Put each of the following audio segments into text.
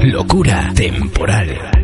Locura, temporal.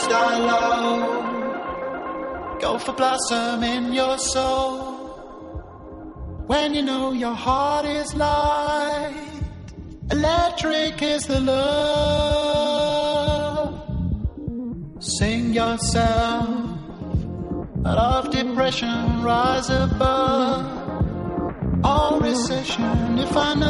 lost our love. Go for blossom in your soul. When you know your heart is light, electric is the love. Sing yourself out of depression, rise above all recession. If I know.